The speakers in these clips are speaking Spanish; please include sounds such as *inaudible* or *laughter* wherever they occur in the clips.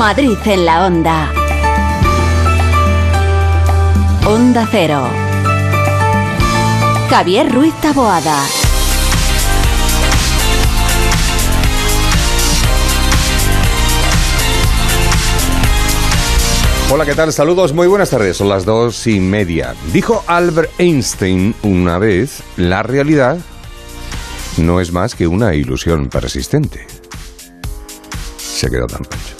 Madrid en la onda. Onda Cero. Javier Ruiz Taboada. Hola, ¿qué tal? Saludos, muy buenas tardes. Son las dos y media. Dijo Albert Einstein una vez, la realidad no es más que una ilusión persistente. Se quedó tan pancho.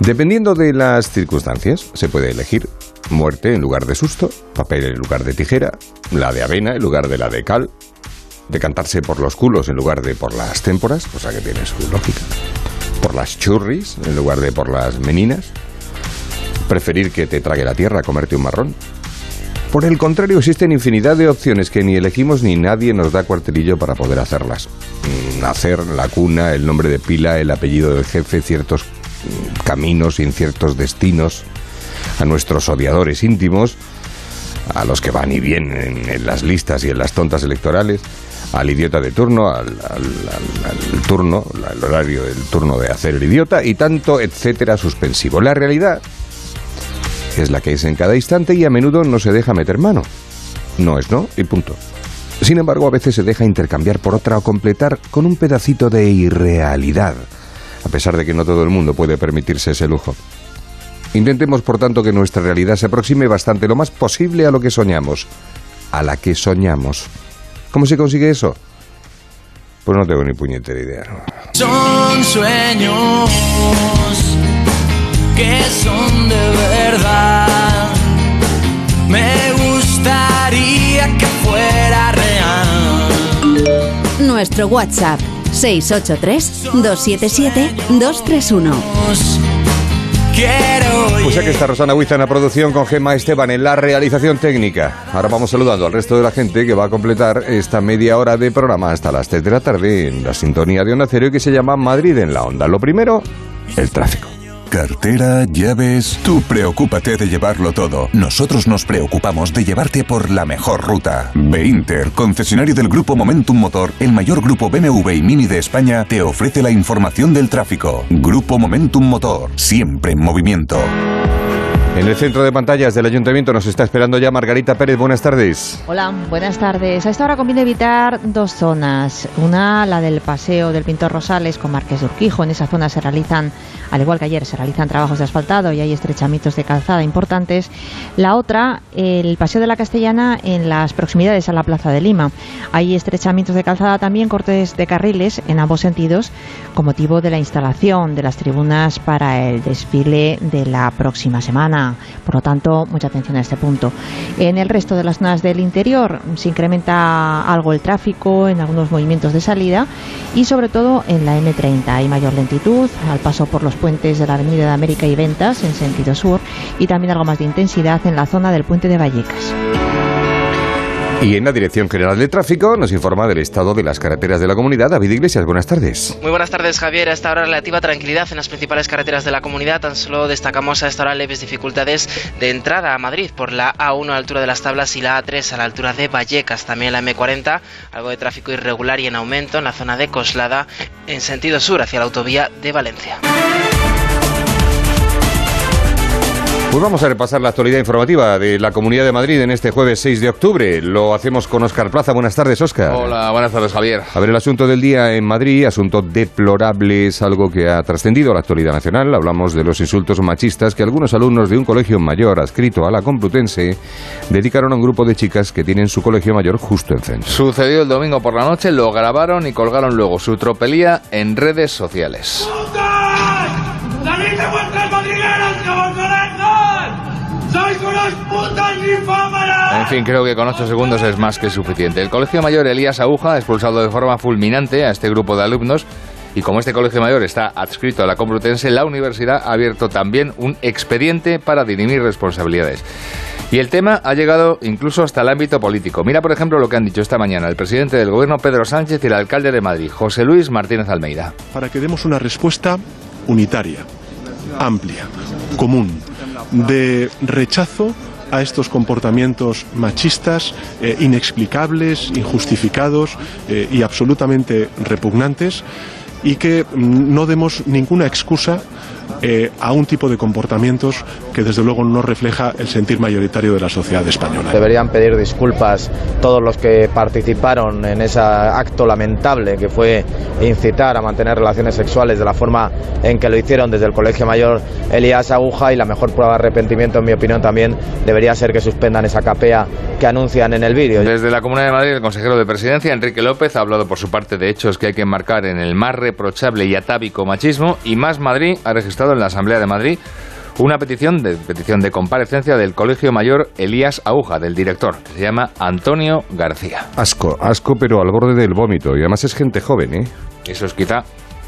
Dependiendo de las circunstancias, se puede elegir muerte en lugar de susto, papel en lugar de tijera, la de avena en lugar de la de cal, decantarse por los culos en lugar de por las témporas, cosa que tiene su lógica, por las churris en lugar de por las meninas, preferir que te trague la tierra, comerte un marrón. Por el contrario, existen infinidad de opciones que ni elegimos ni nadie nos da cuartelillo para poder hacerlas. Nacer, la cuna, el nombre de pila, el apellido del jefe, ciertos caminos, inciertos destinos, a nuestros odiadores íntimos, a los que van y vienen en, las listas y en las tontas electorales, al idiota de turno, al, al turno, el horario del turno de hacer el idiota y tanto, etcétera, suspensivo. La realidad es la que es en cada instante y a menudo no se deja meter mano. No es no y punto. Sin embargo, a veces se deja intercambiar por otra o completar con un pedacito de irrealidad a pesar de que no todo el mundo puede permitirse ese lujo. Intentemos, por tanto, que nuestra realidad se aproxime bastante lo más posible a lo que soñamos, a la que soñamos. ¿Cómo se consigue eso? Pues no tengo ni puñetera idea. Son sueños que son de verdad. Me gustaría que fuera real. Nuestro WhatsApp 683-277-231. Pues aquí está Rosana Huiza en la producción con Gemma Esteban en la realización técnica. Ahora vamos saludando al resto de la gente que va a completar esta media hora de programa hasta las 3 de la tarde en la sintonía de Onda Cero y que se llama Madrid en la Onda. Lo primero, el tráfico cartera, llaves. Tú preocúpate de llevarlo todo. Nosotros nos preocupamos de llevarte por la mejor ruta. Beinter, concesionario del grupo Momentum Motor, el mayor grupo BMW y Mini de España, te ofrece la información del tráfico. Grupo Momentum Motor, siempre en movimiento. En el centro de pantallas del ayuntamiento nos está esperando ya Margarita Pérez. Buenas tardes. Hola, buenas tardes. A esta hora conviene evitar dos zonas. Una, la del paseo del Pintor Rosales con Marqués de Urquijo. En esa zona se realizan, al igual que ayer, se realizan trabajos de asfaltado y hay estrechamientos de calzada importantes. La otra, el paseo de la Castellana en las proximidades a la Plaza de Lima. Hay estrechamientos de calzada también, cortes de carriles en ambos sentidos, con motivo de la instalación de las tribunas para el desfile de la próxima semana. Por lo tanto, mucha atención a este punto. En el resto de las zonas del interior se incrementa algo el tráfico en algunos movimientos de salida y sobre todo en la M30 hay mayor lentitud al paso por los puentes de la Avenida de América y Ventas en sentido sur y también algo más de intensidad en la zona del puente de Vallecas. Y en la Dirección General de Tráfico nos informa del estado de las carreteras de la comunidad. David Iglesias, buenas tardes. Muy buenas tardes, Javier. A esta hora relativa tranquilidad en las principales carreteras de la comunidad. Tan solo destacamos a esta hora leves dificultades de entrada a Madrid por la A1 a altura de las tablas y la A3 a la altura de Vallecas. También la M40, algo de tráfico irregular y en aumento en la zona de Coslada en sentido sur hacia la autovía de Valencia. Pues vamos a repasar la actualidad informativa de la Comunidad de Madrid en este jueves 6 de octubre. Lo hacemos con Óscar Plaza. Buenas tardes, Óscar. Hola, buenas tardes, Javier. A ver, el asunto del día en Madrid, asunto deplorable, es algo que ha trascendido la actualidad nacional. Hablamos de los insultos machistas que algunos alumnos de un colegio mayor adscrito a la Complutense dedicaron a un grupo de chicas que tienen su colegio mayor justo enfrente. Sucedió el domingo por la noche, lo grabaron y colgaron luego su tropelía en redes sociales. En fin, creo que con ocho segundos es más que suficiente. El Colegio Mayor Elías Aguja ha expulsado de forma fulminante a este grupo de alumnos y como este colegio mayor está adscrito a la Complutense, la universidad ha abierto también un expediente para dirimir responsabilidades. Y el tema ha llegado incluso hasta el ámbito político. Mira, por ejemplo, lo que han dicho esta mañana el presidente del gobierno Pedro Sánchez y el alcalde de Madrid, José Luis Martínez Almeida. Para que demos una respuesta unitaria amplia, común, de rechazo a estos comportamientos machistas eh, inexplicables, injustificados eh, y absolutamente repugnantes y que mm, no demos ninguna excusa eh, a un tipo de comportamientos que desde luego no refleja el sentir mayoritario de la sociedad española. Deberían pedir disculpas todos los que participaron en ese acto lamentable que fue incitar a mantener relaciones sexuales de la forma en que lo hicieron desde el Colegio Mayor Elías Aguja y la mejor prueba de arrepentimiento en mi opinión también debería ser que suspendan esa capea que anuncian en el vídeo. Desde la Comunidad de Madrid el consejero de Presidencia Enrique López ha hablado por su parte de hechos que hay que enmarcar en el más reprochable y atávico machismo y Más Madrid ha registrado en la Asamblea de Madrid una petición de, petición de comparecencia del Colegio Mayor Elías Aguja, del director, que se llama Antonio García. Asco, asco, pero al borde del vómito. Y además es gente joven, ¿eh? Eso es quizá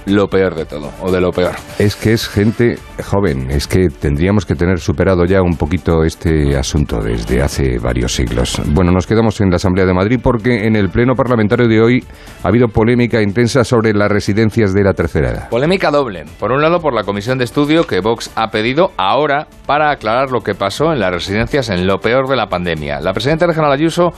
lo peor de todo, o de lo peor. Es que es gente joven, es que tendríamos que tener superado ya un poquito este asunto desde hace varios siglos. Bueno, nos quedamos en la Asamblea de Madrid porque en el Pleno Parlamentario de hoy ha habido polémica intensa sobre las residencias de la tercera edad. Polémica doble. Por un lado, por la comisión de estudio que Vox ha pedido ahora para aclarar lo que pasó en las residencias en lo peor de la pandemia. La presidenta regional Ayuso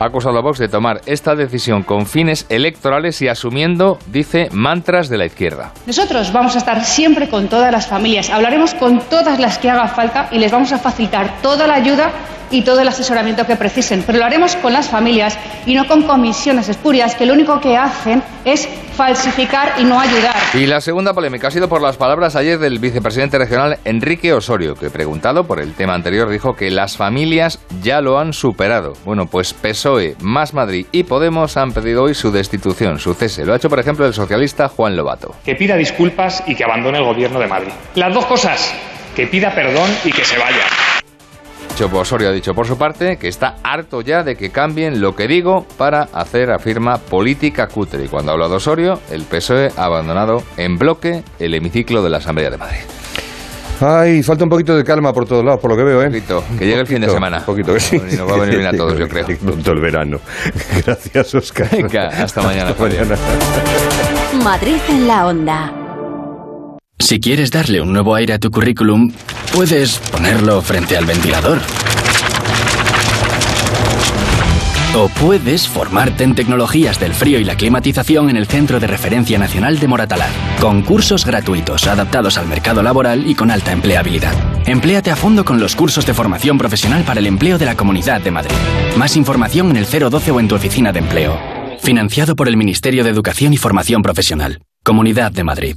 ha acusado a Vox de tomar esta decisión con fines electorales y asumiendo, dice, mantras de la izquierda. Nosotros vamos a estar siempre con todas las familias, hablaremos con todas las que haga falta y les vamos a facilitar toda la ayuda y todo el asesoramiento que precisen, pero lo haremos con las familias y no con comisiones espurias que lo único que hacen es falsificar y no ayudar. Y la segunda polémica ha sido por las palabras ayer del vicepresidente regional Enrique Osorio, que preguntado por el tema anterior dijo que las familias ya lo han superado. Bueno, pues PSOE, Más Madrid y Podemos han pedido hoy su destitución, su cese. Lo ha hecho, por ejemplo, el socialista Juan Lobato. Que pida disculpas y que abandone el gobierno de Madrid. Las dos cosas, que pida perdón y que se vaya. Chopo Osorio ha dicho por su parte que está harto ya de que cambien lo que digo para hacer, afirma, política cutre. Y cuando ha hablado Osorio, el PSOE ha abandonado en bloque el hemiciclo de la Asamblea de Madrid. Ay, falta un poquito de calma por todos lados, por lo que veo, ¿eh? Poquito, que llegue el fin de semana. Un poquito, que sí. Y nos va a venir bien a *laughs* todos, yo creo. Pronto el verano. *laughs* Gracias, Oscar. Venga, hasta mañana. Hasta mañana. Madrid en la onda. Si quieres darle un nuevo aire a tu currículum, puedes ponerlo frente al ventilador. O puedes formarte en tecnologías del frío y la climatización en el Centro de Referencia Nacional de Moratalaz, con cursos gratuitos adaptados al mercado laboral y con alta empleabilidad. Empléate a fondo con los cursos de formación profesional para el empleo de la Comunidad de Madrid. Más información en el 012 o en tu oficina de empleo. Financiado por el Ministerio de Educación y Formación Profesional. Comunidad de Madrid.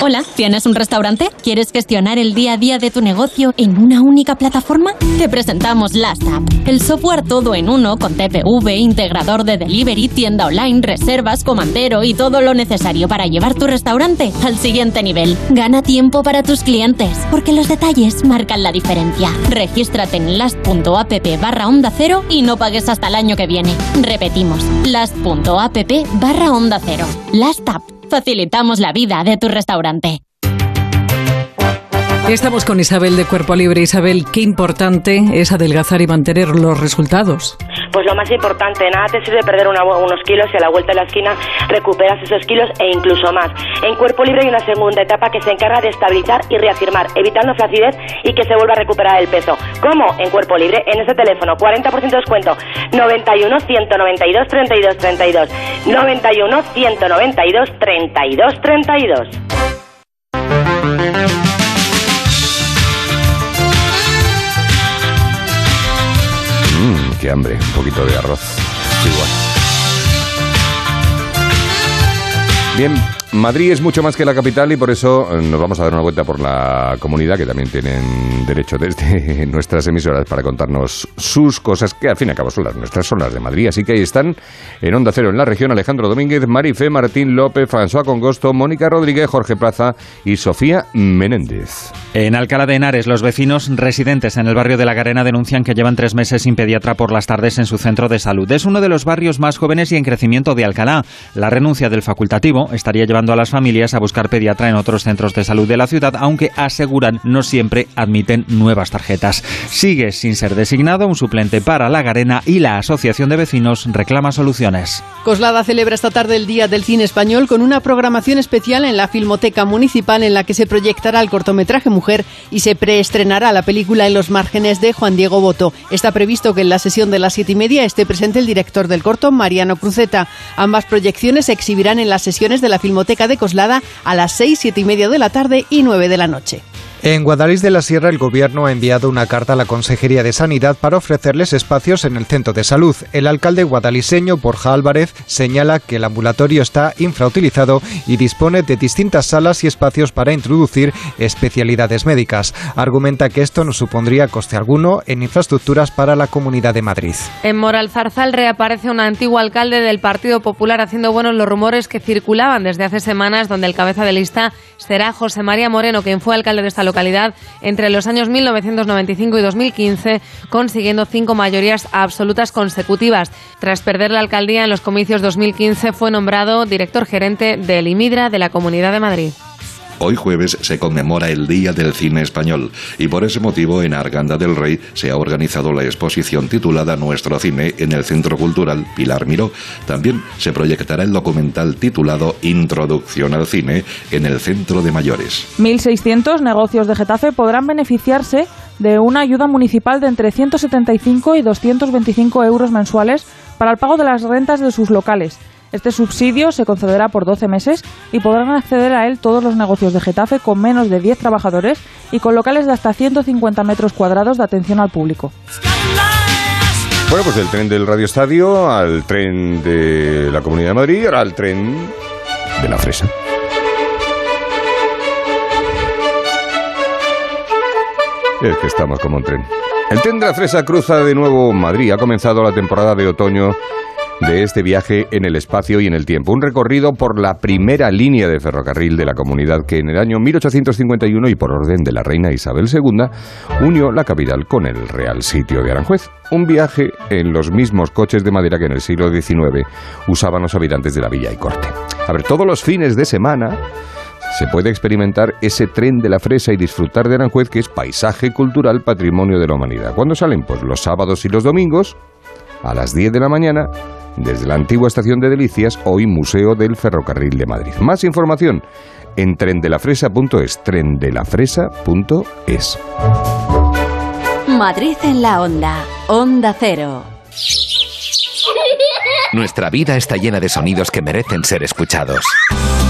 Hola, ¿tienes un restaurante? ¿Quieres gestionar el día a día de tu negocio en una única plataforma? Te presentamos Last App, el software todo en uno con TPV, integrador de delivery, tienda online, reservas, comandero y todo lo necesario para llevar tu restaurante al siguiente nivel. Gana tiempo para tus clientes, porque los detalles marcan la diferencia. Regístrate en last.app barra onda cero y no pagues hasta el año que viene. Repetimos, last.app barra onda cero. Last App. Facilitamos la vida de tu restaurante. Estamos con Isabel de Cuerpo Libre. Isabel, qué importante es adelgazar y mantener los resultados. Pues lo más importante, nada te sirve perder unos kilos y a la vuelta de la esquina recuperas esos kilos e incluso más. En Cuerpo Libre hay una segunda etapa que se encarga de estabilizar y reafirmar, evitando flacidez y que se vuelva a recuperar el peso. ¿Cómo? En Cuerpo Libre, en ese teléfono, 40% de descuento, 91 192 32 32, 91 192 32 32. Qué hambre. Un poquito de arroz. Igual. Bien, Madrid es mucho más que la capital y por eso eh, nos vamos a dar una vuelta por la comunidad que también tienen derecho desde *laughs* nuestras emisoras para contarnos sus cosas que al fin y al cabo son las nuestras, son las de Madrid. Así que ahí están en Onda Cero en la región Alejandro Domínguez, Marifé, Martín López, François Congosto, Mónica Rodríguez, Jorge Plaza y Sofía Menéndez. En Alcalá de Henares, los vecinos residentes en el barrio de La Garena denuncian que llevan tres meses sin pediatra por las tardes en su centro de salud. Es uno de los barrios más jóvenes y en crecimiento de Alcalá. La renuncia del facultativo estaría llevando a las familias a buscar pediatra en otros centros de salud de la ciudad, aunque aseguran no siempre admiten nuevas tarjetas. Sigue sin ser designado un suplente para La Garena y la Asociación de Vecinos reclama soluciones. Coslada celebra esta tarde el Día del Cine Español con una programación especial en la Filmoteca Municipal en la que se proyectará el cortometraje Mujer y se preestrenará la película En los márgenes de Juan Diego Boto. Está previsto que en la sesión de las siete y media esté presente el director del corto, Mariano Cruzeta. Ambas proyecciones se exhibirán en las sesiones de la Filmoteca de Coslada a las seis, siete y media de la tarde y nueve de la noche. En Guadalís de la Sierra, el Gobierno ha enviado una carta a la Consejería de Sanidad para ofrecerles espacios en el centro de salud. El alcalde guadaliseño, Borja Álvarez, señala que el ambulatorio está infrautilizado y dispone de distintas salas y espacios para introducir especialidades médicas. Argumenta que esto no supondría coste alguno en infraestructuras para la Comunidad de Madrid. En Moral Zarzal reaparece un antiguo alcalde del Partido Popular haciendo buenos los rumores que circulaban desde hace semanas donde el cabeza de lista será José María Moreno, quien fue alcalde de esta localidad entre los años 1995 y 2015, consiguiendo cinco mayorías absolutas consecutivas. Tras perder la alcaldía en los comicios 2015, fue nombrado director gerente del IMIDRA de la Comunidad de Madrid. Hoy jueves se conmemora el Día del Cine Español y por ese motivo en Arganda del Rey se ha organizado la exposición titulada Nuestro Cine en el Centro Cultural Pilar Miró. También se proyectará el documental titulado Introducción al Cine en el Centro de Mayores. 1.600 negocios de Getafe podrán beneficiarse de una ayuda municipal de entre 175 y 225 euros mensuales para el pago de las rentas de sus locales. Este subsidio se concederá por 12 meses y podrán acceder a él todos los negocios de Getafe con menos de 10 trabajadores y con locales de hasta 150 metros cuadrados de atención al público. Bueno, pues del tren del Radio Estadio al tren de la Comunidad de Madrid ahora al tren de la Fresa. Es que estamos como un tren. El tren de la Fresa cruza de nuevo Madrid. Ha comenzado la temporada de otoño de este viaje en el espacio y en el tiempo. Un recorrido por la primera línea de ferrocarril de la comunidad que en el año 1851 y por orden de la reina Isabel II unió la capital con el Real Sitio de Aranjuez. Un viaje en los mismos coches de madera que en el siglo XIX usaban los habitantes de la villa y corte. A ver, todos los fines de semana se puede experimentar ese tren de la fresa y disfrutar de Aranjuez que es paisaje cultural, patrimonio de la humanidad. ¿Cuándo salen? Pues los sábados y los domingos a las 10 de la mañana desde la antigua estación de Delicias, hoy Museo del Ferrocarril de Madrid. Más información en trendelafresa.es, trendelafresa.es. Madrid en la onda, onda cero. Nuestra vida está llena de sonidos que merecen ser escuchados.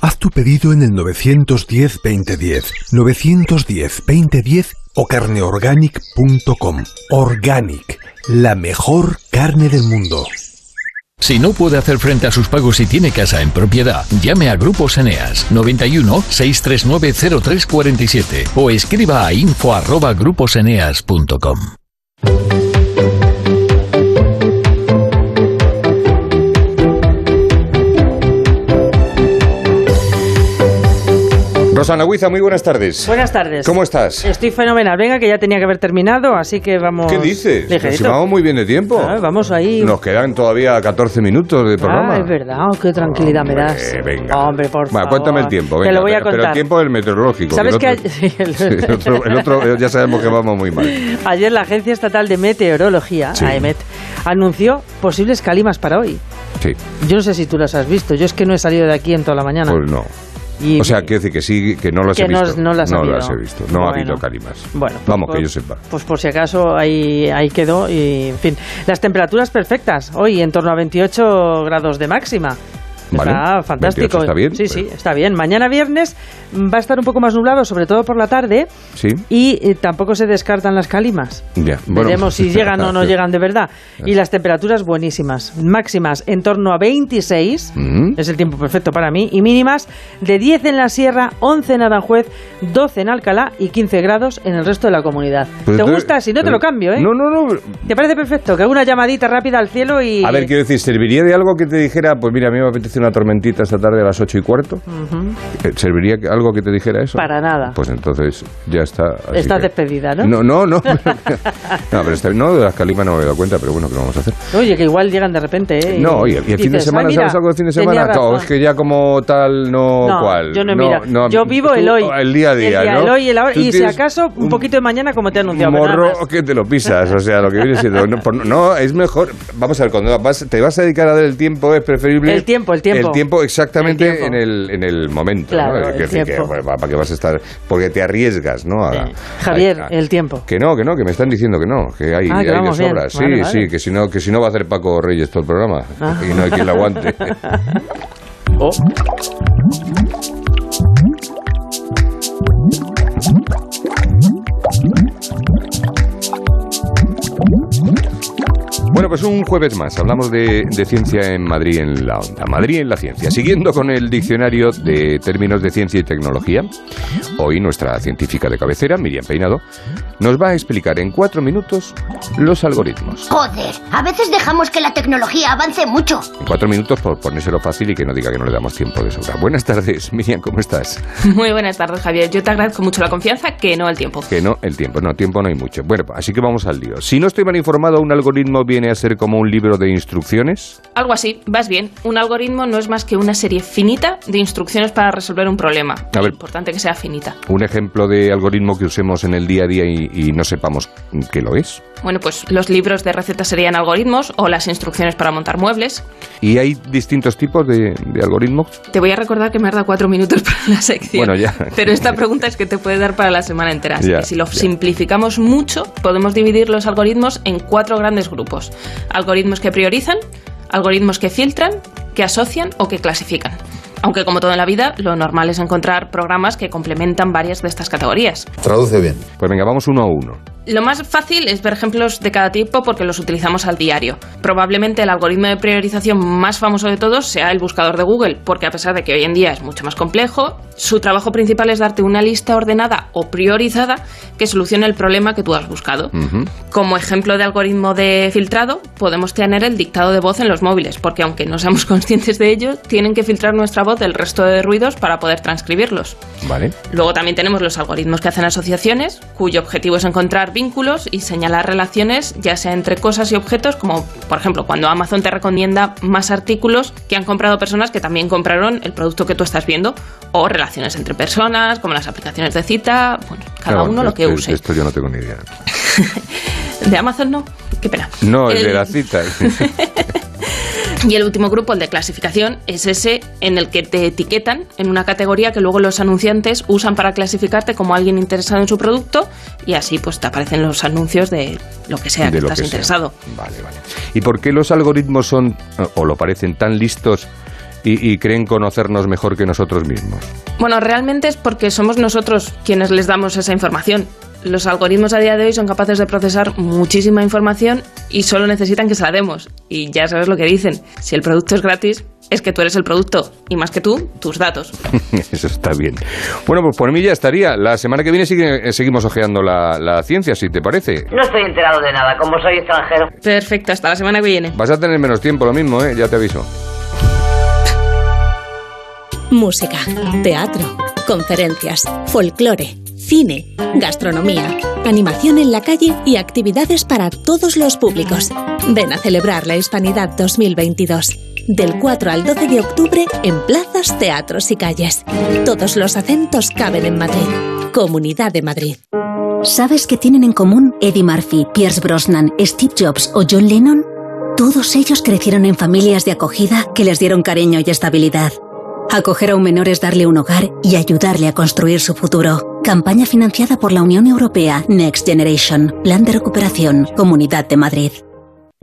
Haz tu pedido en el 910-2010, 910-2010 o carneorganic.com. Organic, la mejor carne del mundo. Si no puede hacer frente a sus pagos y tiene casa en propiedad, llame a Grupos Eneas 91 639 0347 o escriba a info Rosana Huiza, muy buenas tardes. Buenas tardes. ¿Cómo estás? Estoy fenomenal. Venga, que ya tenía que haber terminado, así que vamos. ¿Qué dices? Ligerito. Nos vamos muy bien de tiempo. Ah, vamos ahí. Nos quedan todavía 14 minutos de programa. Ah, es verdad. Oh, qué tranquilidad me das. Venga. Hombre, por Bueno, favor. cuéntame el tiempo. Te lo voy a pero- Pero contar. el tiempo del meteorológico. ¿Sabes que que el otro, *laughs* *laughs* sí, el- otro- el otro, eh, ya sabemos que vamos muy mal. ayer la Agencia Estatal de Meteorología, Sí. AEMET, anunció posibles calimas para hoy? Sí, Yo no sé si tú las has visto. Yo es que no he salido de aquí en toda la mañana. pues no. Y- o sea, quiere decir que sí, que no las Que he no- visto. no las ha habido. he visto. No ha habido calimas. Bueno, pues Vamos, por- que yo sepa. Pues por si acaso ahí, ahí quedó y en fin. Las temperaturas perfectas. Hoy en torno a 28 grados de máxima. Vale, Está fantástico. 28 está bien, Sí, pues. sí, está bien. Mañana viernes va a estar un poco más nublado, sobre todo por la tarde, Sí, y eh, tampoco se descartan las calimas. ya. Bueno. Veremos si llegan o no *laughs* llegan de verdad. Y las temperaturas buenísimas. Máximas en torno a 26, Mm. es el tiempo perfecto para mí, y mínimas de 10 en la Sierra, 11 en Aranjuez, 12 en Alcalá y 15 grados en el resto de la comunidad. Pues ¿Te gusta? Si no te lo cambio, ¿eh? No, no, no. ¿Te parece perfecto? Que haga una llamadita rápida al cielo y... A ver, quiero decir, ¿serviría de algo que te dijera, pues mira, a mí me apetece una tormentita esta tarde a las ocho y cuarto? Ujú. Eh, ¿Serviría que- algo que te dijera eso? Para nada. Pues entonces ya está. Estás que- despedida, ¿no? No, no, no. *laughs* *laughs* no, pero está- no, de las calimas no me he dado cuenta, pero bueno, ¿qué vamos a hacer? Oye, que igual llegan de repente, ¿eh? No, oye, ¿y el fin de dices, semana "Ay, mira, sabes algo del fin de semana? No, razón". es que ya como tal, no, No, cual. yo no, mira, yo vivo el hoy. El día a día, el ¿no? El hoy y el ahora. Y si acaso, un poquito de mañana, como te he anunciado. pero morro que te lo pisas, o sea, lo que viene siendo. No, no, es mejor. Vamos a ver, cuando vas- te vas a dedicar a dar el tiempo, es preferible. El tiempo, el tiempo. El tiempo exactamente El tiempo. En, el, en el momento. Claro, ¿no? El decir, que, bueno, ¿para qué vas a estar? Porque te arriesgas, ¿no? A- Javier, a- a- el tiempo. que no, que no, que me están diciendo que no, que hay, Ah, que hay de sobra. Sí, Vale, vale. sí, que si, no, que si no va a hacer Paco Reyes todo el programa Ah. y no hay quien lo aguante. *laughs* *laughs* Oh. Bueno, pues un jueves más. Hablamos de, de ciencia en Madrid en la onda. Madrid en la ciencia. Siguiendo con el diccionario de términos de ciencia y tecnología, hoy nuestra científica de cabecera, Miriam Peinado, nos va a explicar en cuatro minutos los algoritmos. Joder, a veces dejamos que la tecnología avance mucho. En cuatro minutos por ponérselo fácil y que no diga que no le damos tiempo de sobra. Buenas tardes, Miriam, ¿cómo estás? Muy buenas tardes, Javier. Yo te agradezco mucho la confianza, que no el tiempo. Que no, el tiempo, no, tiempo no hay mucho. Bueno, así que vamos al lío. Si no estoy mal informado, un algoritmo viene a ser como un libro de instrucciones. Algo así, vas bien. Un algoritmo no es más que una serie finita de instrucciones para resolver un problema. A ver. Importante que sea finita. Un ejemplo de algoritmo que usemos en el día a día y, y no sepamos qué lo es. Bueno, pues los libros de recetas serían algoritmos o las instrucciones para montar muebles. ¿Y hay distintos tipos de, de algoritmos? Te voy a recordar que me has dado cuatro minutos *laughs* para la sección. Bueno, ya. Pero esta pregunta es que te puede dar para la semana entera. Así Ya, que si lo ya. simplificamos mucho, podemos dividir los algoritmos en cuatro grandes grupos. Algoritmos que priorizan, algoritmos que filtran, que asocian o que clasifican. Aunque como todo en la vida, lo normal es encontrar programas que complementan varias de estas categorías. Traduce bien. Pues venga, vamos uno a uno. Lo más fácil es ver ejemplos de cada tipo porque los utilizamos al diario. Probablemente el algoritmo de priorización más famoso de todos sea el buscador de Google, porque a pesar de que hoy en día es mucho más complejo, su trabajo principal es darte una lista ordenada o priorizada que solucione el problema que tú has buscado. Como ejemplo de algoritmo de filtrado, podemos tener el dictado de voz en los móviles, porque aunque no seamos *laughs* conscientes de ello, tienen que filtrar nuestra voz del resto de ruidos para poder transcribirlos. Vale. Luego también tenemos los algoritmos que hacen asociaciones, cuyo objetivo es encontrar vínculos y señalar relaciones, ya sea entre cosas y objetos, como por ejemplo cuando Amazon te recomienda más artículos que han comprado personas que también compraron el producto que tú estás viendo, o relaciones entre personas, como las aplicaciones de cita, bueno, cada Claro, uno lo que use. Esto yo no tengo ni idea. *laughs* De Amazon no, qué pena. No, el de las citas. *laughs* Y el último grupo, el de clasificación, es ese en el que te etiquetan en una categoría que luego los anunciantes usan para clasificarte como alguien interesado en su producto y así pues te aparecen los anuncios de lo que sea De que estás que interesado. Vale, vale. ¿Y por qué los algoritmos son, o lo parecen, tan listos y, y creen conocernos mejor que nosotros mismos? Bueno, realmente es porque somos nosotros quienes les damos esa información. Los algoritmos a día de hoy son capaces de procesar muchísima información y solo necesitan que se la demos. Y ya sabes lo que dicen. Si el producto es gratis, es que tú eres el producto. Y más que tú, tus datos. *laughs* Eso está bien. Bueno, pues por mí ya estaría. La semana que viene sigue- eh, seguimos ojeando la, la ciencia, si te parece. No estoy enterado de nada, como soy extranjero. Perfecto, hasta la semana que viene. Vas a tener menos tiempo, lo mismo, ¿eh? Ya te aviso. Música, teatro, conferencias, folclore, cine, gastronomía, animación en la calle y actividades para todos los públicos. Ven a celebrar la Hispanidad 2022. Del 4 al 12 de octubre en plazas, teatros y calles. Todos los acentos caben en Madrid. Comunidad de Madrid. ¿Sabes qué tienen en común Eddie Murphy, Pierce Brosnan, Steve Jobs o John Lennon? Todos ellos crecieron en familias de acogida que les dieron cariño y estabilidad. Acoger a un menor es darle un hogar y ayudarle a construir su futuro. Campaña financiada por la Unión Europea Next Generation, Plan de Recuperación, Comunidad de Madrid.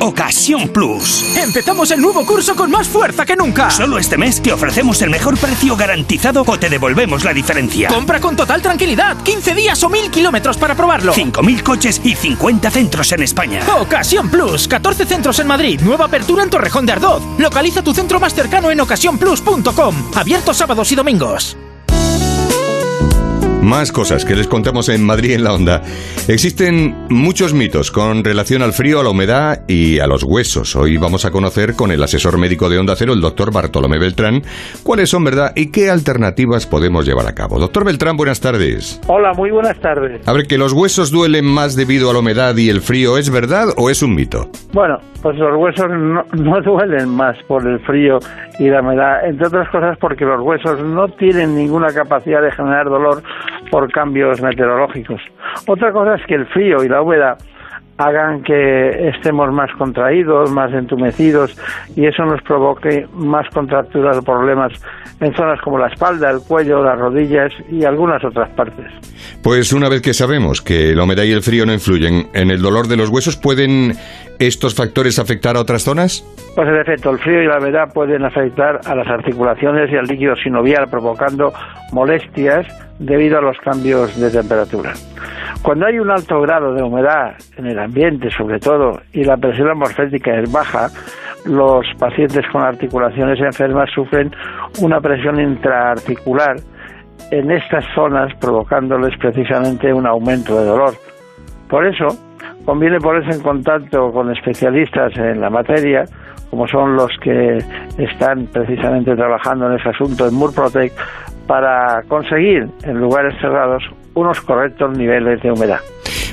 Ocasión Plus. Empezamos el nuevo curso con más fuerza que nunca. Solo este mes te ofrecemos el mejor precio garantizado o te devolvemos la diferencia. Compra con total tranquilidad. 15 días o 1000 kilómetros para probarlo. 5.000 coches y 50 centros en España. Ocasión Plus. 14 centros en Madrid. Nueva apertura en Torrejón de Ardoz. Localiza tu centro más cercano en ocasiónplus.com. Abierto sábados y domingos. Más cosas que les contamos en Madrid en la onda. Existen muchos mitos con relación al frío, a la humedad y a los huesos. Hoy vamos a conocer con el asesor médico de Onda Cero, el doctor Bartolomé Beltrán, cuáles son verdad y qué alternativas podemos llevar a cabo. Doctor Beltrán, buenas tardes. Hola, muy buenas tardes. A ver, que los huesos duelen más debido a la humedad y el frío, ¿es verdad o es un mito? Bueno, pues los huesos no, no *laughs* duelen más por el frío y la humedad, entre otras cosas porque los huesos no tienen ninguna capacidad de generar dolor por cambios meteorológicos. Otra cosa es que el frío y la humedad hagan que estemos más contraídos, más entumecidos y eso nos provoque más contracturas o problemas en zonas como la espalda, el cuello, las rodillas y algunas otras partes. Pues una vez que sabemos que la humedad y el frío no influyen en el dolor de los huesos, ¿pueden estos factores afectar a otras zonas? Pues en efecto, el frío y la humedad pueden afectar a las articulaciones y al líquido sinovial, provocando molestias debido a los cambios de temperatura. Cuando hay un alto grado de humedad en el ambiente, sobre todo, y la presión atmosférica es baja, los pacientes con articulaciones enfermas sufren una presión intraarticular en estas zonas, provocándoles precisamente un aumento de dolor. Por eso, conviene ponerse en contacto con especialistas en la materia, como son los que están precisamente trabajando en ese asunto en Murprotec, para conseguir en lugares cerrados unos correctos niveles de humedad.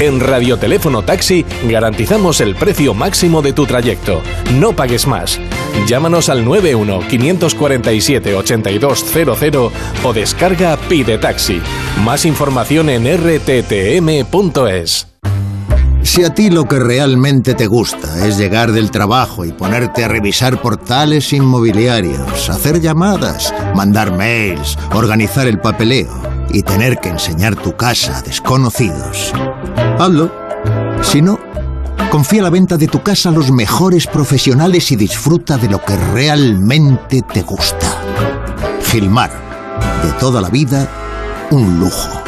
En Radioteléfono Taxi garantizamos el precio máximo de tu trayecto. No pagues más. Llámanos al 91-547-8200 o descarga Pide Taxi. Más información en rttm.es. Si a ti lo que realmente te gusta es llegar del trabajo y ponerte a revisar portales inmobiliarios, hacer llamadas, mandar mails, organizar el papeleo y tener que enseñar tu casa a desconocidos, hazlo. Si no, confía la venta de tu casa a los mejores profesionales y disfruta de lo que realmente te gusta. Gilmar, de toda la vida, un lujo.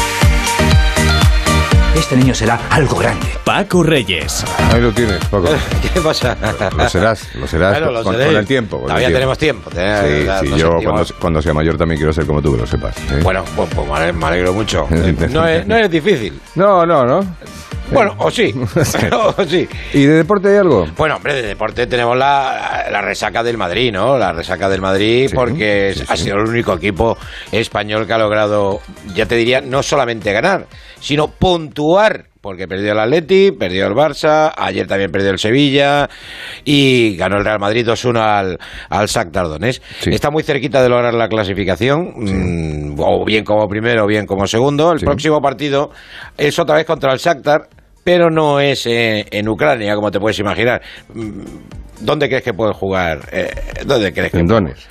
Este niño será algo grande. Paco Reyes. Ahí lo tienes, Paco. *laughs* ¿Qué pasa? Lo serás, lo serás Bueno, lo con, con el tiempo. con el Todavía tiempo. tenemos tiempo. Sí, sí, yo cuando, cuando sea mayor también quiero ser como tú, que lo sepas. ¿eh? Bueno, pues, pues me alegro mucho. *laughs* No es, no es difícil. No, no, no. Bueno, o sí. *laughs* *laughs* o sí. ¿Y de deporte hay algo? Bueno, hombre, de deporte tenemos la, la resaca del Madrid, ¿no? La resaca del Madrid porque ha sido el único equipo español que ha logrado, ya te diría, no solamente ganar, sino puntuar. Porque perdió el Atleti, perdió el Barça, ayer también perdió el Sevilla y ganó el Real Madrid 2-1 al, al Shakhtar Donetsk. Está muy cerquita de lograr la clasificación, mm, o bien como primero o bien como segundo. El próximo partido es otra vez contra el Shakhtar, pero no es eh, en Ucrania, como te puedes imaginar. Mm, ¿Dónde crees que pueden jugar? Eh, ¿Dónde crees que En Donetsk.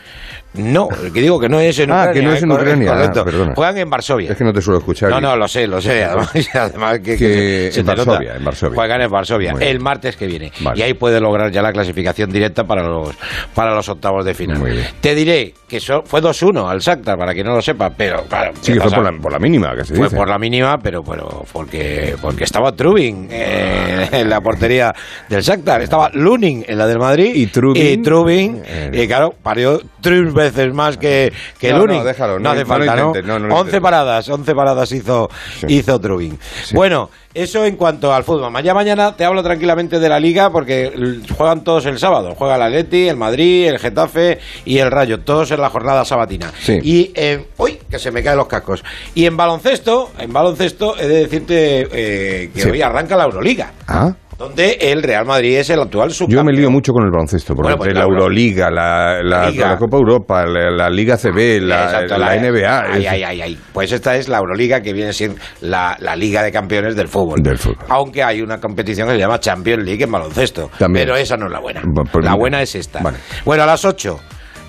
No, que digo que no es en Ah, Ucrania. que no es en eh, correcto, Ucrania. Ah. Juegan en Varsovia. Es que no te suelo escuchar. No, no, lo sé, lo sé. *laughs* Además, que, Que se- se en te nota. Varsovia, en Varsovia. Juegan en Varsovia el martes que viene. Vale. Y ahí puede lograr ya la clasificación directa para los, para los octavos de final. Muy bien. Te diré que eso fue 2-1 al Shakhtar, para quien no lo sepa, pero claro. Sí, que ¿qué fue por la, por la mínima, que se Fue dice. por la mínima, pero bueno, porque, porque estaba Trubin eh, en la portería del Shakhtar, estaba Lunin en la del Madrid y Trubin, y, Trubin, y claro, parió tres veces más que, que No, no, Lunin. déjalo, no- hace no falta, ¿no? intentes, no, no lo 11 intentes. paradas, 11 paradas hizo, hizo Trubin. Bueno, eso en cuanto al fútbol. Mañana mañana te hablo tranquilamente de la Liga porque juegan todos el sábado. Juega el Atleti, el Madrid, el Getafe y el Rayo, todos en la jornada sabatina. Sí. Y, eh, uy, que se me caen los cascos. Y en baloncesto, en baloncesto he de decirte eh, que hoy arranca la Euroliga. Ah, Donde el Real Madrid es el actual subcampeón. yo me lío mucho con el baloncesto, porque Bueno, pues entre la la Euro- Euroliga, la, la, Liga. la Copa Europa, la, Liga CB, la, Exacto, la NBA. Ay, es- ay, ay, ay. Pues esta es la Euroliga que viene siendo la, la Liga de Campeones del fútbol. Del fútbol. Aunque hay una competición que se llama Champions League en baloncesto. También. Pero esa no es la buena. Bu- pues la buena es esta. Vale. Bueno, a las 8,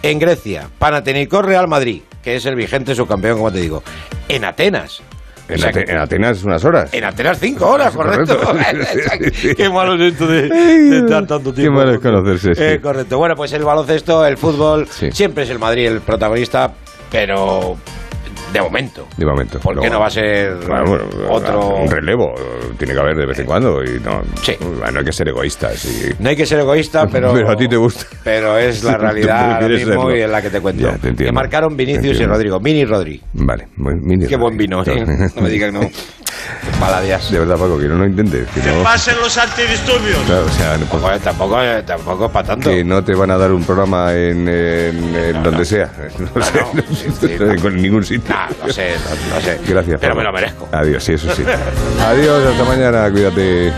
en Grecia, Panathinaikos Real Madrid, que es el vigente subcampeón, como te digo. En Atenas. En, O sea, Ate- en Atenas unas horas. En Atenas cinco horas, *laughs* correcto. Correcto. *laughs* *laughs* Qué malo es esto de, de estar tanto tiempo. Qué malo es conocerse, sí. Eh, correcto. Bueno, pues el baloncesto, el fútbol, Sí. siempre es el Madrid el protagonista, pero de momento. De momento. ¿Por qué Luego- no va a ser Bueno, bueno, otro? Un relevo tiene que haber de vez en cuando. Y no, Sí. no hay que ser egoístas. Y... No hay que ser egoísta, *laughs* pero. Pero a ti te gusta. Pero es la *laughs* realidad ahora mismo serlo. y es la que te cuento. Ya, te que marcaron Vinicius y. Rodrigo. Mini Rodri. Vale, mini Qué buen vino, ¿eh? No me digas que no. *laughs* Baladías. De verdad, Paco, que no lo intentes. Que no, pasen los antidisturbios. Claro, o sea, no- Tampoco, tampoco, eh, tampoco es para tanto. que no te van a dar un programa en, en- en donde sea. No, sé, en ningún sitio. Ah, no sé, no, no sé. Gracias. Pero me lo merezco. Adiós, sí, eso sí. *laughs* Adiós, hasta mañana, cuídate.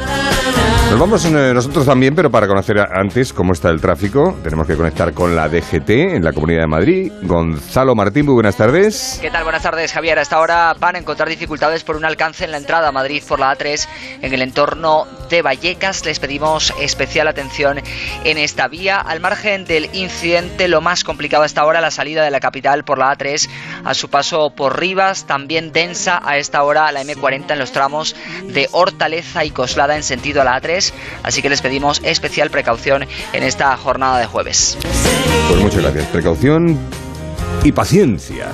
Nos vamos eh, nosotros también, pero para conocer antes cómo está el tráfico, tenemos que conectar con la DGT en la Comunidad de Madrid. Gonzalo Martín, muy buenas tardes. ¿Qué tal? Buenas tardes, Javier. A esta hora van a encontrar dificultades por un alcance en la entrada a Madrid por la A3 en el entorno de Vallecas. Les pedimos especial atención en esta vía. Al margen del incidente, lo más complicado a esta hora, la salida de la capital por la A3 a su paso por Rivas. También densa a esta hora la M40 en los tramos de Hortaleza y Coslada en sentido a la A3. Así que les pedimos especial precaución en esta jornada de jueves. Pues muchas gracias. Precaución y paciencia.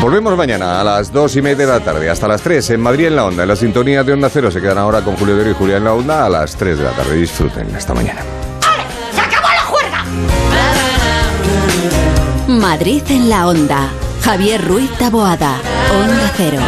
Volvemos mañana a las dos y media de la tarde, hasta las 3 en Madrid en la Onda. En la sintonía de Onda Cero se quedan ahora con Julio Dero y Julián en la Onda a las 3 de la tarde. Disfruten. Hasta mañana. ¡Se acabó la juerga! Madrid en la onda. Javier Ruiz Taboada. Onda Cero.